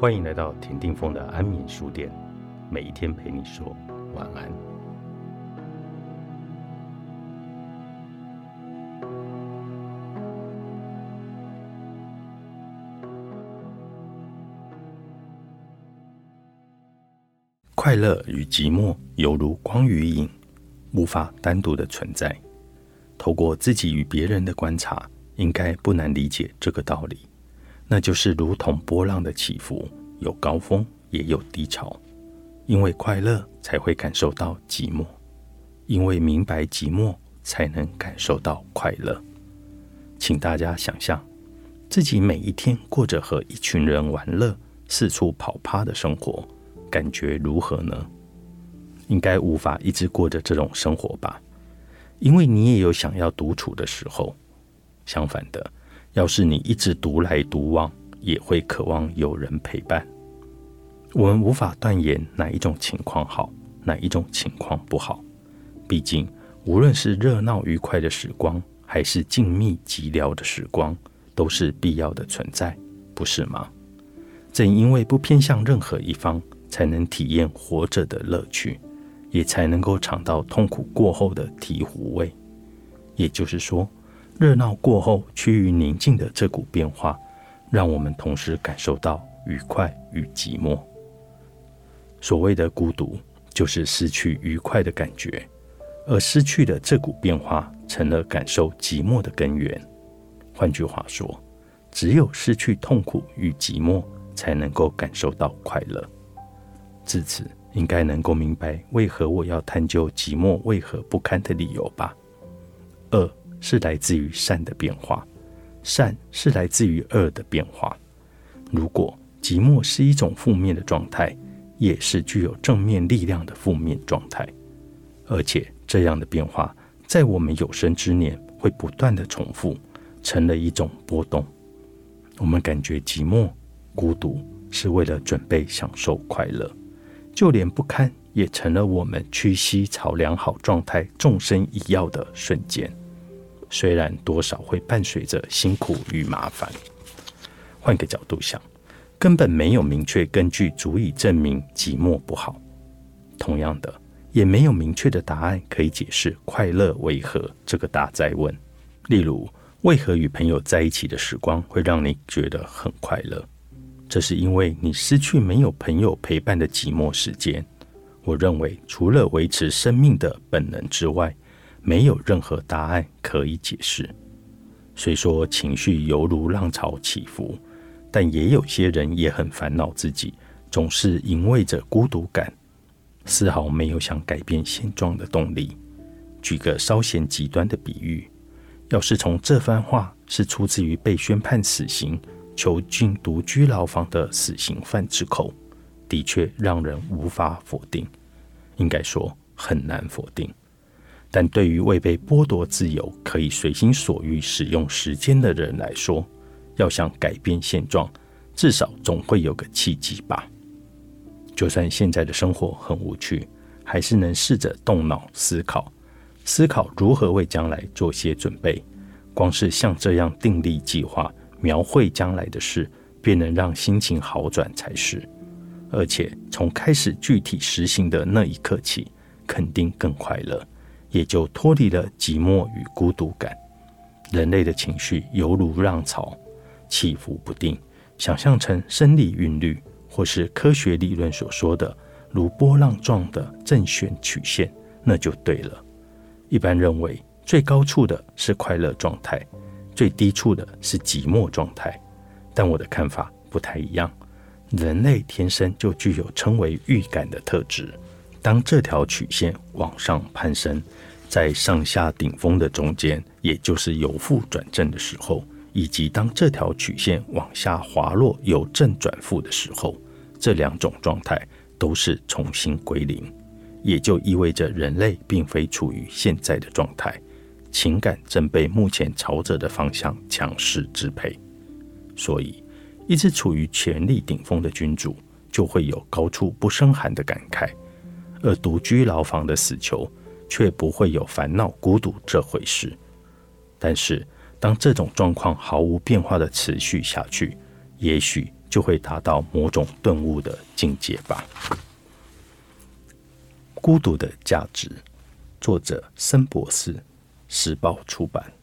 欢迎来到田定峰的安眠书店，每一天陪你说晚安。快乐与寂寞犹如光与影，无法单独的存在。透过自己与别人的观察，应该不难理解这个道理。那就是如同波浪的起伏，有高峰也有低潮。因为快乐才会感受到寂寞，因为明白寂寞才能感受到快乐。请大家想象，自己每一天过着和一群人玩乐、四处跑趴的生活，感觉如何呢？应该无法一直过着这种生活吧？因为你也有想要独处的时候。相反的。要是你一直独来独往，也会渴望有人陪伴。我们无法断言哪一种情况好，哪一种情况不好。毕竟，无论是热闹愉快的时光，还是静谧寂寥的时光，都是必要的存在，不是吗？正因为不偏向任何一方，才能体验活着的乐趣，也才能够尝到痛苦过后的醍醐味。也就是说。热闹过后趋于宁静的这股变化，让我们同时感受到愉快与寂寞。所谓的孤独，就是失去愉快的感觉，而失去的这股变化，成了感受寂寞的根源。换句话说，只有失去痛苦与寂寞，才能够感受到快乐。至此，应该能够明白为何我要探究寂寞为何不堪的理由吧。二。是来自于善的变化，善是来自于恶的变化。如果寂寞是一种负面的状态，也是具有正面力量的负面状态。而且这样的变化，在我们有生之年会不断的重复，成了一种波动。我们感觉寂寞、孤独，是为了准备享受快乐，就连不堪也成了我们屈膝朝良好状态纵身一跃的瞬间。虽然多少会伴随着辛苦与麻烦，换个角度想，根本没有明确根据足以证明寂寞不好。同样的，也没有明确的答案可以解释快乐为何这个大灾问。例如，为何与朋友在一起的时光会让你觉得很快乐？这是因为你失去没有朋友陪伴的寂寞时间。我认为，除了维持生命的本能之外，没有任何答案可以解释。虽说情绪犹如浪潮起伏，但也有些人也很烦恼，自己总是因为着孤独感，丝毫没有想改变现状的动力。举个稍显极端的比喻，要是从这番话是出自于被宣判死刑、囚禁独居牢房的死刑犯之口，的确让人无法否定。应该说很难否定。但对于未被剥夺自由、可以随心所欲使用时间的人来说，要想改变现状，至少总会有个契机吧。就算现在的生活很无趣，还是能试着动脑思考，思考如何为将来做些准备。光是像这样订立计划、描绘将来的事，便能让心情好转才是。而且从开始具体实行的那一刻起，肯定更快乐。也就脱离了寂寞与孤独感。人类的情绪犹如浪潮，起伏不定。想象成生理韵律，或是科学理论所说的如波浪状的正弦曲线，那就对了。一般认为，最高处的是快乐状态，最低处的是寂寞状态。但我的看法不太一样。人类天生就具有称为预感的特质。当这条曲线往上攀升，在上下顶峰的中间，也就是由负转正的时候，以及当这条曲线往下滑落由正转负的时候，这两种状态都是重新归零，也就意味着人类并非处于现在的状态，情感正被目前朝着的方向强势支配。所以，一直处于权力顶峰的君主，就会有高处不胜寒的感慨。而独居牢房的死囚却不会有烦恼孤独这回事。但是，当这种状况毫无变化的持续下去，也许就会达到某种顿悟的境界吧。孤独的价值，作者森博士，时报出版。